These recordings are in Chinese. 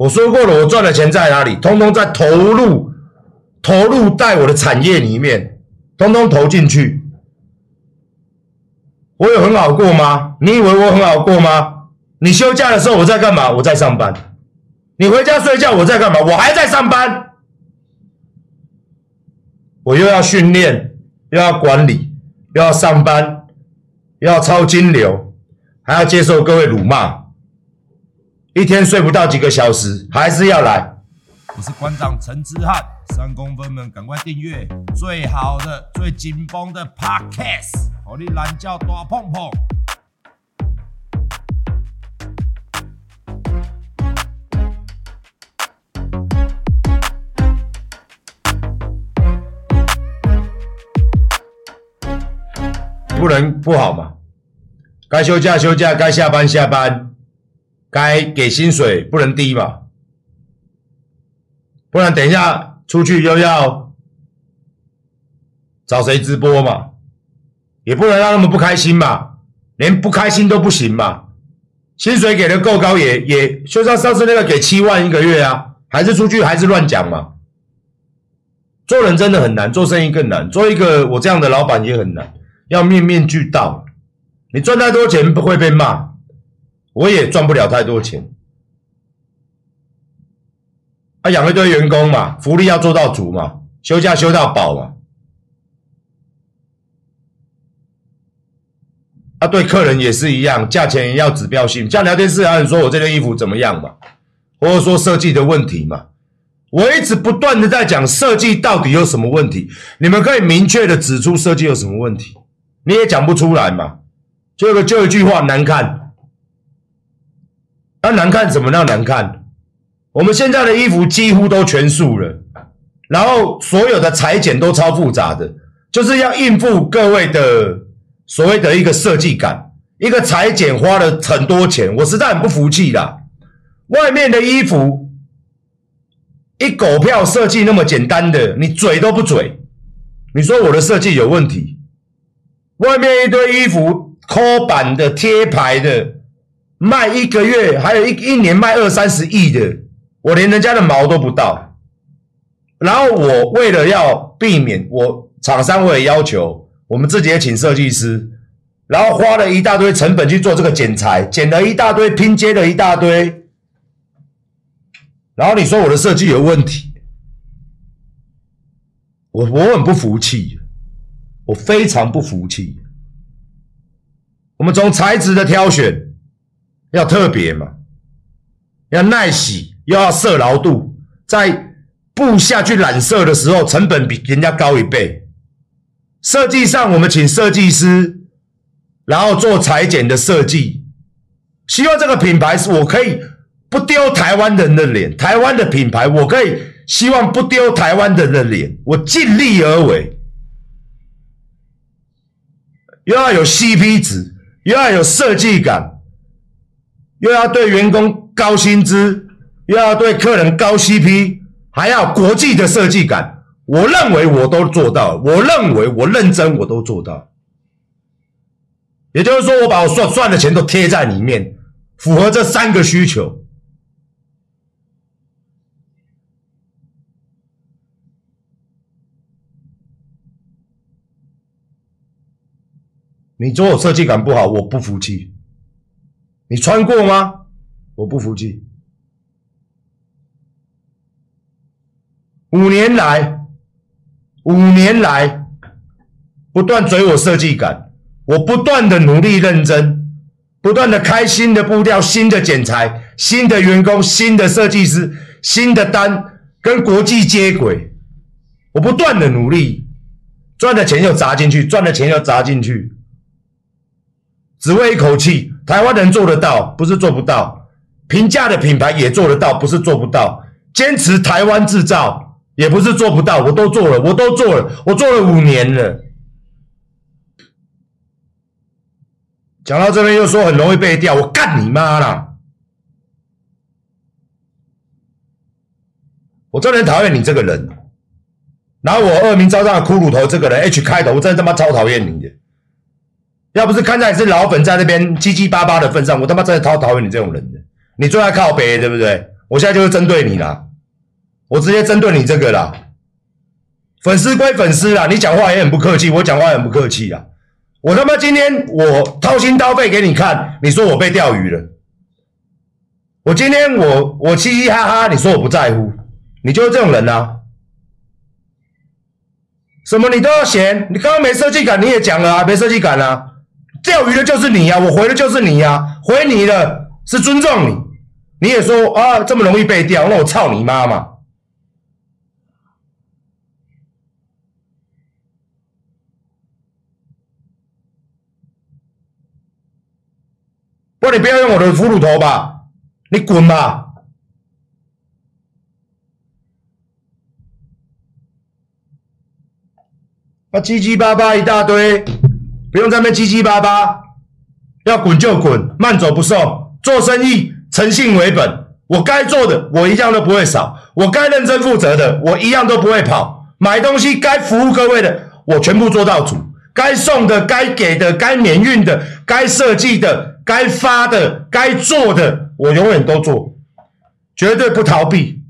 我说过了，我赚的钱在哪里？通通在投入，投入在我的产业里面，通通投进去。我有很好过吗？你以为我很好过吗？你休假的时候我在干嘛？我在上班。你回家睡觉我在干嘛？我还在上班。我又要训练，又要管理，又要上班，又要抄金流，还要接受各位辱骂，一天睡不到几个小时，还是要来。我是馆长陈之汉，三公分们赶快订阅最好的、最紧绷的 Podcast，好你懒觉大碰碰。不能不好嘛，该休假休假，该下班下班，该给薪水不能低嘛，不然等一下出去又要找谁直播嘛，也不能让他们不开心嘛，连不开心都不行嘛，薪水给的够高也也，就像上次那个给七万一个月啊，还是出去还是乱讲嘛，做人真的很难，做生意更难，做一个我这样的老板也很难。要面面俱到，你赚太多钱不会被骂，我也赚不了太多钱。啊，养一堆员工嘛，福利要做到足嘛，休假休到饱嘛。啊，对客人也是一样，价钱也要指标性。像聊天室有人说我这件衣服怎么样嘛，或者说设计的问题嘛，我一直不断的在讲设计到底有什么问题，你们可以明确的指出设计有什么问题。你也讲不出来嘛？就一个就一句话，难看。那、难看怎么样难看？我们现在的衣服几乎都全素了，然后所有的裁剪都超复杂的，就是要应付各位的所谓的一个设计感。一个裁剪花了很多钱，我实在很不服气啦。外面的衣服一狗票设计那么简单的，你嘴都不嘴，你说我的设计有问题？外面一堆衣服，抠版的、贴牌的，卖一个月，还有一一年卖二三十亿的，我连人家的毛都不到。然后我为了要避免，我厂商会要求我们自己也请设计师，然后花了一大堆成本去做这个剪裁，剪了一大堆，拼接了一大堆，然后你说我的设计有问题，我我很不服气。我非常不服气。我们从材质的挑选要特别嘛，要耐洗，又要色牢度，在布下去染色的时候，成本比人家高一倍。设计上，我们请设计师，然后做裁剪的设计，希望这个品牌是我可以不丢台湾人的脸，台湾的品牌，我可以希望不丢台湾人的脸，我尽力而为。又要有 CP 值，又要有设计感，又要对员工高薪资，又要对客人高 CP，还要国际的设计感。我认为我都做到，我认为我认真我都做到。也就是说，我把我赚赚的钱都贴在里面，符合这三个需求。你说我设计感不好，我不服气。你穿过吗？我不服气。五年来，五年来不断追我设计感，我不断的努力认真，不断的开新的布料、新的剪裁、新的员工、新的设计师、新的单，跟国际接轨。我不断的努力，赚的钱又砸进去，赚的钱又砸进去。只为一口气，台湾人做得到，不是做不到；平价的品牌也做得到，不是做不到；坚持台湾制造，也不是做不到，我都做了，我都做了，我做了五年了。讲到这边又说很容易被调，我干你妈啦！我真的很讨厌你这个人，拿我恶名昭彰的骷髅头这个人 H 开头，我真的他妈超讨厌你的。要不是看在你是老粉在那边七七八八的份上，我他妈真的超讨厌你这种人的。你最爱靠北，对不对？我现在就是针对你啦，我直接针对你这个啦。粉丝归粉丝啦，你讲话也很不客气，我讲话也很不客气啊。我他妈今天我掏心掏肺给你看，你说我被钓鱼了。我今天我我嘻嘻哈哈，你说我不在乎，你就是这种人啊。什么你都要嫌，你刚刚没设计感，你也讲了啊，没设计感啊。钓鱼的就是你呀，我回的就是你呀，回你的是尊重你，你也说啊这么容易被钓，那我操你妈嘛！不，你不要用我的俘虏头吧，你滚吧！啊，七七八八一大堆。不用在那边叽叽巴巴，要滚就滚，慢走不送。做生意诚信为本，我该做的我一样都不会少，我该认真负责的我一样都不会跑。买东西该服务各位的，我全部做到足。该送的、该给的、该免运的、该设计的、该发的、该做的，我永远都做，绝对不逃避。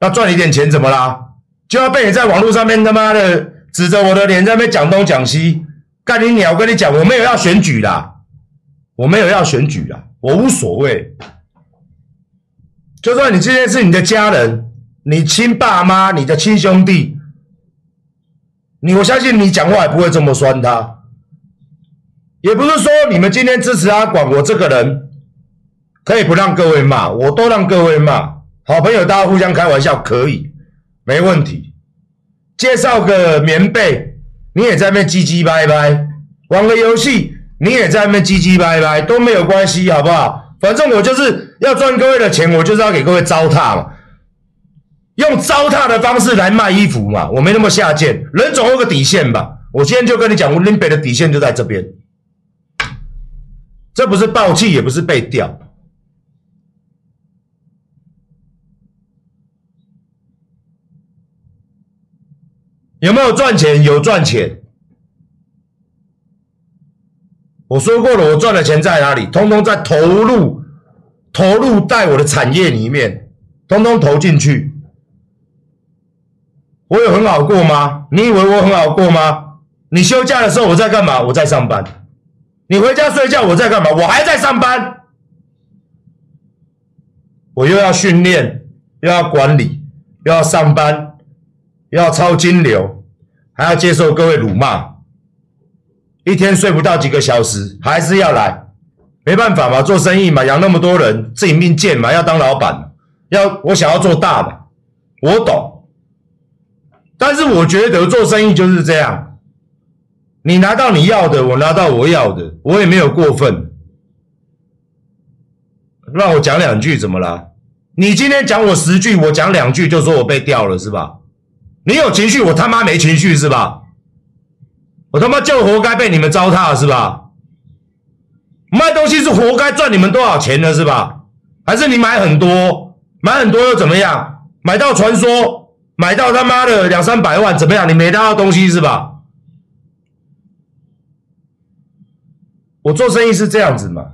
要赚一点钱怎么啦？就要被你在网络上面他妈的。指着我的脸在那边讲东讲西，干你鸟！我跟你讲，我没有要选举啦，我没有要选举啦，我无所谓。就算你今天是你的家人，你亲爸妈、你的亲兄弟，你我相信你讲话也不会这么酸他。也不是说你们今天支持阿广，我这个人可以不让各位骂，我都让各位骂。好朋友，大家互相开玩笑可以，没问题。介绍个棉被，你也在那唧唧歪歪；玩个游戏，你也在那唧唧歪歪，都没有关系，好不好？反正我就是要赚各位的钱，我就是要给各位糟蹋嘛，用糟蹋的方式来卖衣服嘛，我没那么下贱，人总有个底线吧。我今天就跟你讲，我林北的底线就在这边，这不是爆气，也不是被钓。有没有赚钱？有赚钱。我说过了，我赚的钱在哪里？通通在投入，投入在我的产业里面，通通投进去。我有很好过吗？你以为我很好过吗？你休假的时候我在干嘛？我在上班。你回家睡觉我在干嘛？我还在上班。我又要训练，又要管理，又要上班，要抄金流。还要接受各位辱骂，一天睡不到几个小时，还是要来，没办法嘛，做生意嘛，养那么多人，自己命贱嘛，要当老板，要我想要做大的，我懂，但是我觉得做生意就是这样，你拿到你要的，我拿到我要的，我也没有过分，让我讲两句怎么了？你今天讲我十句，我讲两句就说我被钓了是吧？你有情绪，我他妈没情绪是吧？我他妈就活该被你们糟蹋是吧？卖东西是活该赚你们多少钱的是吧？还是你买很多，买很多又怎么样？买到传说，买到他妈的两三百万怎么样？你没拿到东西是吧？我做生意是这样子嘛，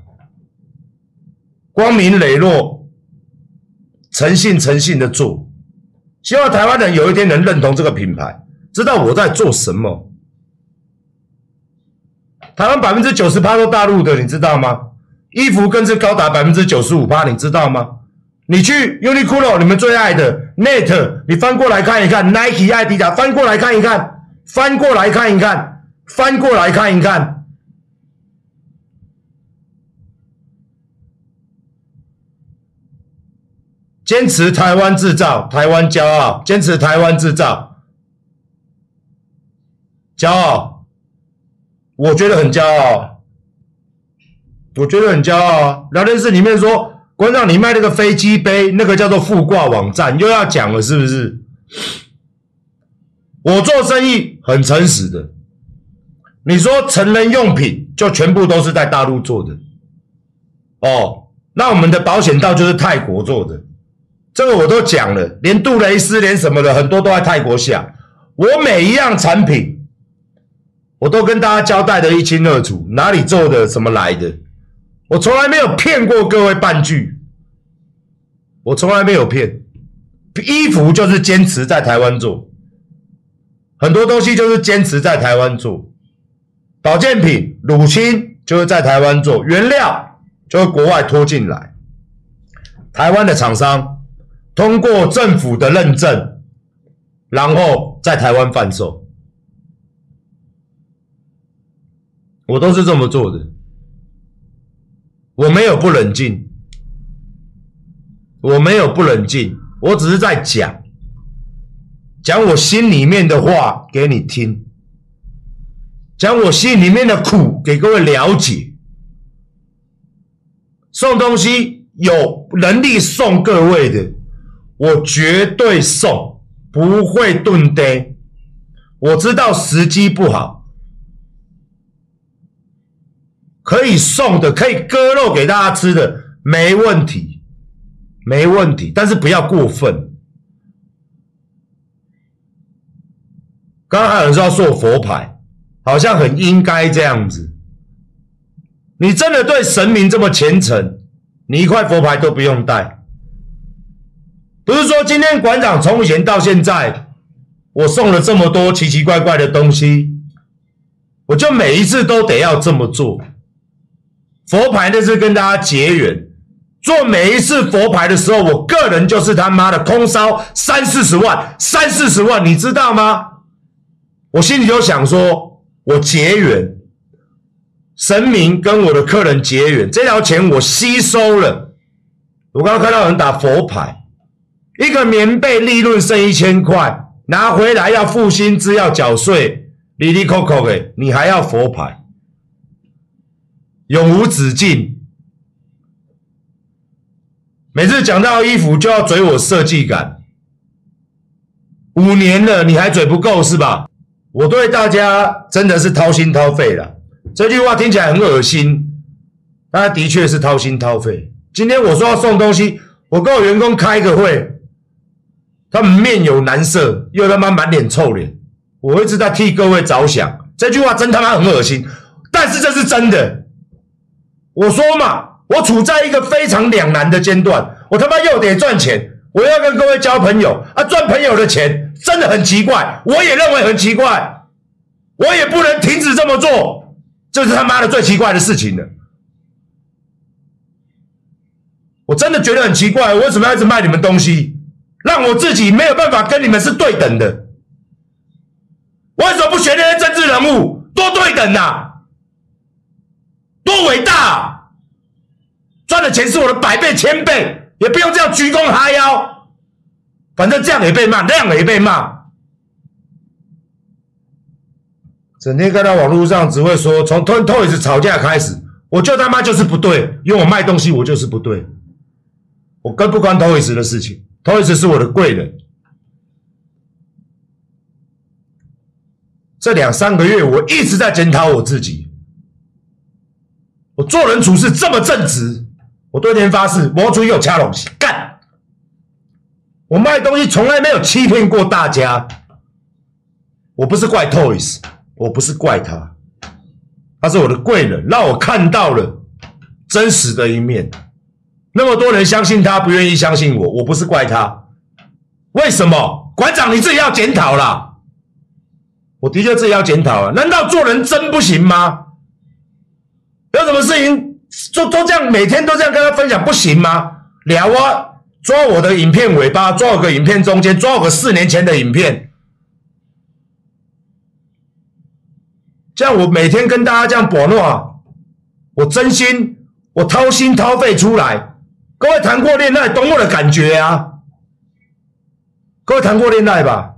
光明磊落，诚信诚信的做。希望台湾人有一天能认同这个品牌，知道我在做什么。台湾百分之九十八都大陆的，你知道吗？衣服更是高达百分之九十五趴，你知道吗？你去 Uniqlo，你们最爱的 Net，你翻过来看一看，Nike、爱迪达，翻过来看一看，翻过来看一看，翻过来看一看。坚持台湾制造，台湾骄傲。坚持台湾制造，骄傲。我觉得很骄傲，我觉得很骄傲啊！聊天室里面说，馆长，你卖那个飞机杯，那个叫做附挂网站，又要讲了是不是？我做生意很诚实的。你说成人用品就全部都是在大陆做的，哦，那我们的保险套就是泰国做的，这个我都讲了，连杜蕾斯连什么的很多都在泰国下。我每一样产品，我都跟大家交代的一清二楚，哪里做的，怎么来的，我从来没有骗过各位半句，我从来没有骗。衣服就是坚持在台湾做，很多东西就是坚持在台湾做。保健品、乳清就是在台湾做，原料就是国外拖进来，台湾的厂商通过政府的认证，然后在台湾贩售，我都是这么做的，我没有不冷静，我没有不冷静，我只是在讲，讲我心里面的话给你听。讲我心里面的苦给各位了解，送东西有能力送各位的，我绝对送，不会炖呆。我知道时机不好，可以送的，可以割肉给大家吃的，没问题，没问题，但是不要过分。刚刚还有人说要做佛牌。好像很应该这样子。你真的对神明这么虔诚，你一块佛牌都不用带。不是说今天馆长从以前到现在，我送了这么多奇奇怪怪的东西，我就每一次都得要这么做。佛牌那是跟大家结缘，做每一次佛牌的时候，我个人就是他妈的空烧三四十万，三四十万，你知道吗？我心里就想说。我结缘，神明跟我的客人结缘，这条钱我吸收了。我刚刚看到有人打佛牌，一个棉被利润剩一千块，拿回来要付薪资要缴税，里里扣扣的，你还要佛牌，永无止境。每次讲到衣服就要嘴我设计感，五年了你还嘴不够是吧？我对大家真的是掏心掏肺了，这句话听起来很恶心，但的确是掏心掏肺。今天我说要送东西，我跟我员工开个会，他们面有难色，又他妈满脸臭脸。我一直在替各位着想，这句话真他妈很恶心，但是这是真的。我说嘛，我处在一个非常两难的阶段，我他妈又得赚钱，我要跟各位交朋友。啊，赚朋友的钱。真的很奇怪，我也认为很奇怪，我也不能停止这么做，这是他妈的最奇怪的事情了。我真的觉得很奇怪，我为什么要一直卖你们东西，让我自己没有办法跟你们是对等的？我为什么不学那些政治人物，多对等啊，多伟大啊，赚的钱是我的百倍千倍，也不用这样鞠躬哈腰。反正这样也被骂，那样也被骂，整天看到网络上只会说从 Toys 吵架开始，我就他妈就是不对，因为我卖东西我就是不对，我跟不关 Toys 的事情。，Toys 是我的贵人。这两三个月我一直在检讨我自己，我做人处事这么正直，我对天发誓，我出去有掐东西干。我卖东西从来没有欺骗过大家，我不是怪 Toys，我不是怪他，他是我的贵人，让我看到了真实的一面。那么多人相信他，不愿意相信我，我不是怪他。为什么？馆长你自己要检讨啦。我的确自己要检讨啊。难道做人真不行吗？有什么事情就都这样，每天都这样跟他分享不行吗？聊啊。抓我的影片尾巴，抓我个影片中间，抓我个四年前的影片，这样我每天跟大家这样博诺，我真心，我掏心掏肺出来。各位谈过恋爱，懂我的感觉啊？各位谈过恋爱吧？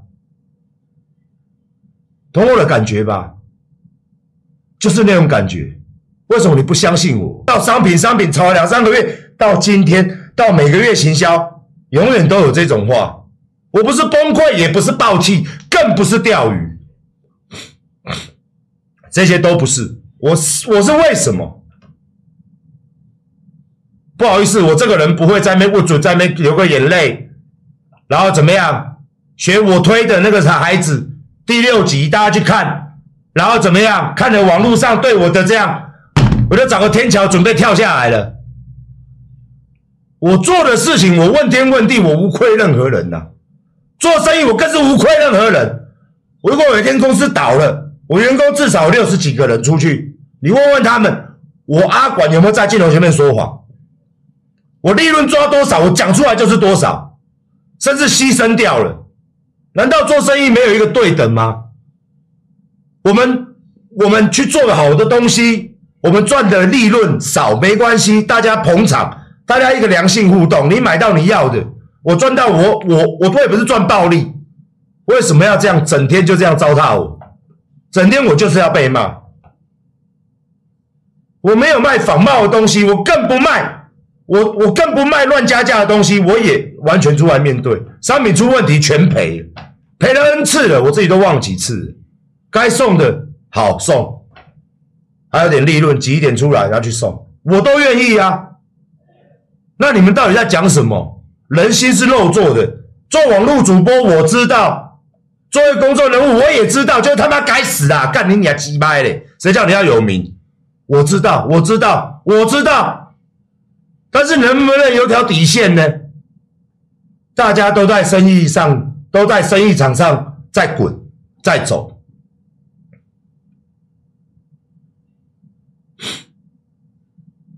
懂我的感觉吧？就是那种感觉。为什么你不相信我？到商品，商品炒了两三个月。到今天，到每个月行销，永远都有这种话。我不是崩溃，也不是爆气，更不是钓鱼，这些都不是。我是我是为什么？不好意思，我这个人不会在那不准在那流个眼泪，然后怎么样？学我推的那个傻孩子第六集，大家去看，然后怎么样？看了网络上对我的这样，我就找个天桥准备跳下来了。我做的事情，我问天问地，我无愧任何人呐、做生意，我更是无愧任何人。如果有一天公司倒了，我员工至少六十几个人出去，你问问他们，我阿管有没有在镜头前面说谎？我利润抓多少，我讲出来就是多少，甚至牺牲掉了。难道做生意没有一个对等吗？我们我们去做的好的东西，我们赚的利润少没关系，大家捧场，大家一个良性互动，你买到你要的。我赚到我我我，我也不是赚暴利，为什么要这样整天就这样糟蹋我？整天我就是要被骂。我没有卖仿冒的东西，我更不卖，我我更不卖乱加价的东西，我也完全出来面对。商品出问题全赔，赔了 N 次了，我自己都忘了几次了。该送的好送，还有点利润挤一点出来然后去送，我都愿意啊。那你们到底在讲什么？人心是肉做的，做网络主播我知道，作为公众人物我也知道，就他妈该死啊！干你娘鸡掰嘞！谁叫你要有名？我知道，我知道，我知道，但是能不能有条底线呢？大家都在生意上，都在生意场上在滚，在走。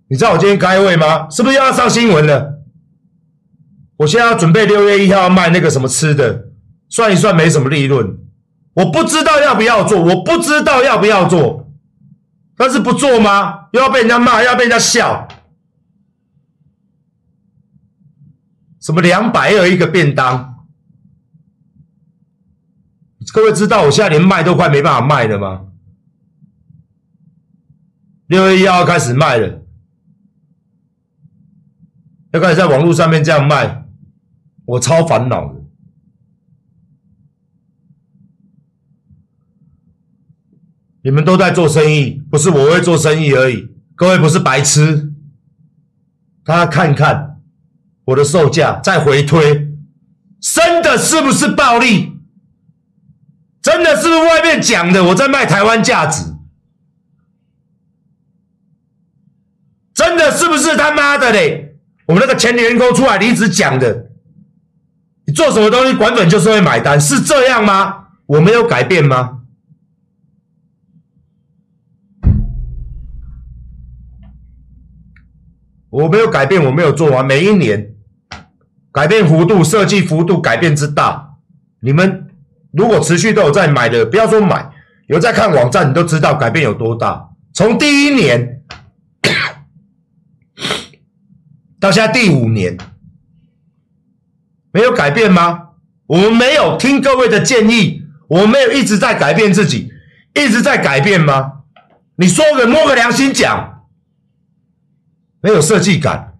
你知道我今天开会吗？是不是又要上新闻了？我现在要准备六月一号要卖那个什么吃的，算一算没什么利润，我不知道要不要做，我不知道要不要做，但是不做吗？又要被人家骂，又要被人家笑，什么两百二一个便当，各位知道我现在连卖都快没办法卖了吗？六月一号开始卖了，要开始在网络上面这样卖。我超烦恼的，你们都在做生意，不是我会做生意而已。各位不是白痴，大家看看我的售价，再回推，真的是不是暴利？真的是不是外面讲的我在卖台湾价值？真的是不是他妈的嘞？我们那个前员工出来离职讲的？你做什么东西，管本就是会买单，是这样吗？我没有改变吗？我没有改变，我没有做完。每一年改变幅度、设计幅度改变之大，你们如果持续都有在买的，不要说买，有在看网站，你都知道改变有多大。从第一年 到现在第五年。没有改变吗？我们没有听各位的建议，我们没有一直在改变自己，一直在改变吗？你说个摸个良心讲，没有设计感，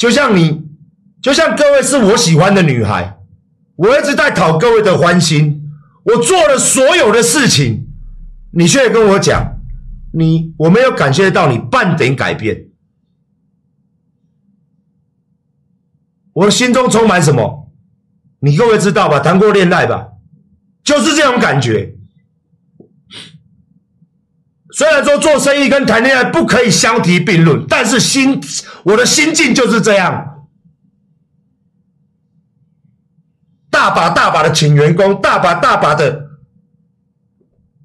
就像你，就像各位是我喜欢的女孩，我一直在讨各位的欢心，我做了所有的事情，你却跟我讲，你我没有感谢到你半点改变。我心中充满什么？你各位知道吧？谈过恋爱吧？就是这种感觉。虽然说做生意跟谈恋爱不可以相提并论，但是心，我的心境就是这样。大把大把的请员工，大把大把的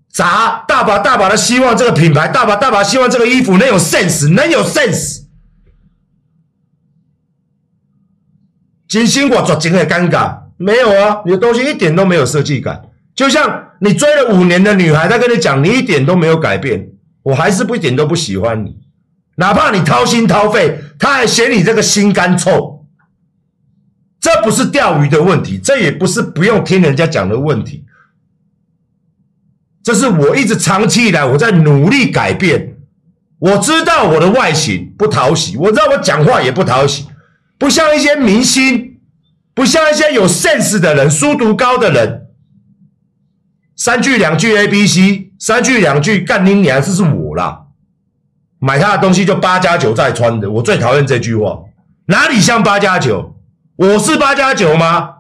砸，大把大把的希望这个品牌，大把大把希望这个衣服能有 sense，能有 sense。真心话做真的尴尬，没有啊，你的东西一点都没有设计感，就像你追了五年的女孩，她跟你讲，你一点都没有改变，我还是不一点都不喜欢你，哪怕你掏心掏肺，她还嫌你这个心肝臭，这不是钓鱼的问题，这也不是不用听人家讲的问题，这是我一直长期以来我在努力改变，我知道我的外形不讨喜，我知道我讲话也不讨喜，不像一些明星，不像一些有 sense 的人，书读高的人，三句两句 A B C，三句两句干你娘，这是我啦。买他的东西就八加九再穿的，我最讨厌这句话，哪里像八加九？我是八加九吗？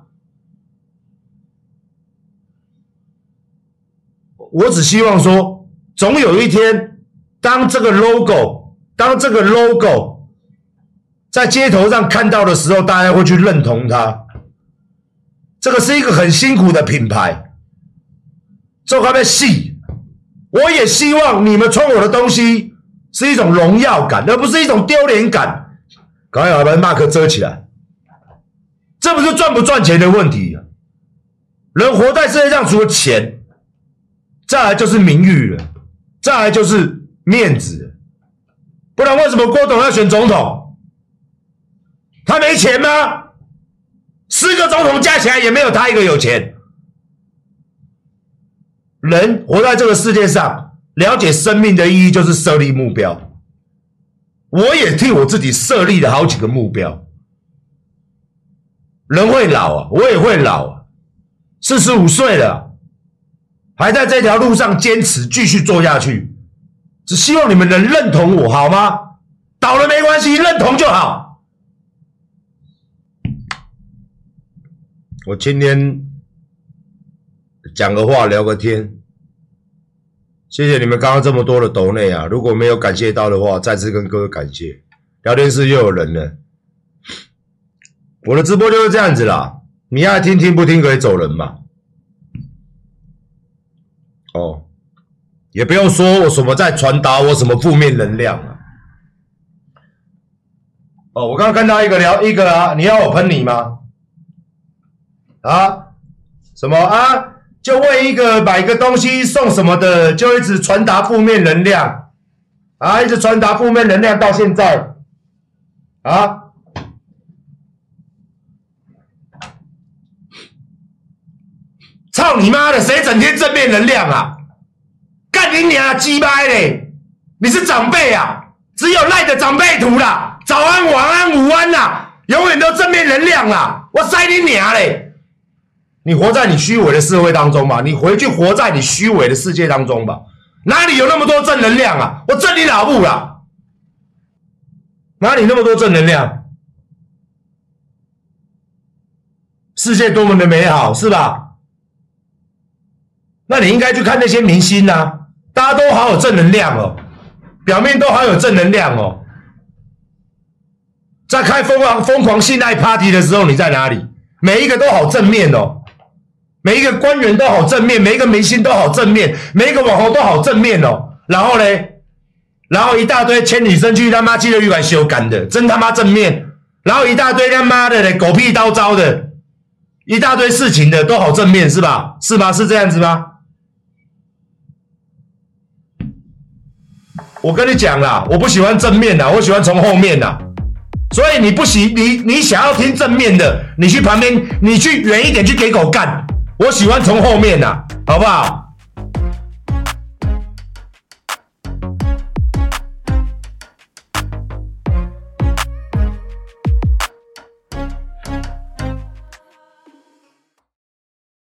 我只希望说，总有一天，当这个 logo，当这个 logo 在街头上看到的时候，大家会去认同它。这个是一个很辛苦的品牌，做他们戏。我也希望你们穿我的东西是一种荣耀感，而不是一种丢脸感。赶快把 mark 遮起来，这不是赚不赚钱的问题。人活在世界上，除了钱。再来就是名誉了，再来就是面子，不然为什么郭董要选总统？他没钱吗？四个总统加起来也没有他一个有钱。人活在这个世界上，了解生命的意义就是设立目标。我也替我自己设立了好几个目标。人会老啊，我也会老啊，四十五岁了。还在这条路上坚持继续做下去，只希望你们能认同我，好吗？倒了没关系，认同就好。我今天讲个话，聊个天，谢谢你们刚刚这么多的抖内啊！如果没有感谢到的话，再次跟各位感谢。聊天室又有人了，我的直播就是这样子啦，你爱听听不听可以走人嘛。哦，也不用说我什么在传达我什么负面能量啊。哦，我刚刚看到一个聊一个啊，你要我喷你吗？啊？什么啊？就为一个买个东西送什么的，就一直传达负面能量啊，一直传达负面能量到现在啊？操你妈的！谁整天正面能量啊？干你娘鸡掰嘞！你是长辈啊？只有赖的长辈图啦！早安、晚安、午安啦、啊，永远都正面能量啦！我塞你娘嘞！你活在你虚伪的社会当中吧？你回去活在你虚伪的世界当中吧？哪里有那么多正能量啊？我震你老母啦！哪里那么多正能量？世界多么的美好，是吧？那你应该去看那些明星啊，大家都好有正能量哦，表面都好有正能量哦。在开疯狂疯狂信赖 party 的时候，你在哪里？每一个都好正面哦，每一个官员都好正面，每一个明星都好正面，每一个网红都好正面哦。然后呢，然后一大堆牵女生去他妈记得旅馆修改的，真他妈正面。然后一大堆他妈的嘞狗屁叨叨的，一大堆事情的都好正面是吧？是吧？是这样子吗？我跟你讲啦，我不喜欢正面的，我喜欢从后面的。所以你不喜你你想要听正面的，你去旁边，你去远一点去给狗干。我喜欢从后面呐，好不好？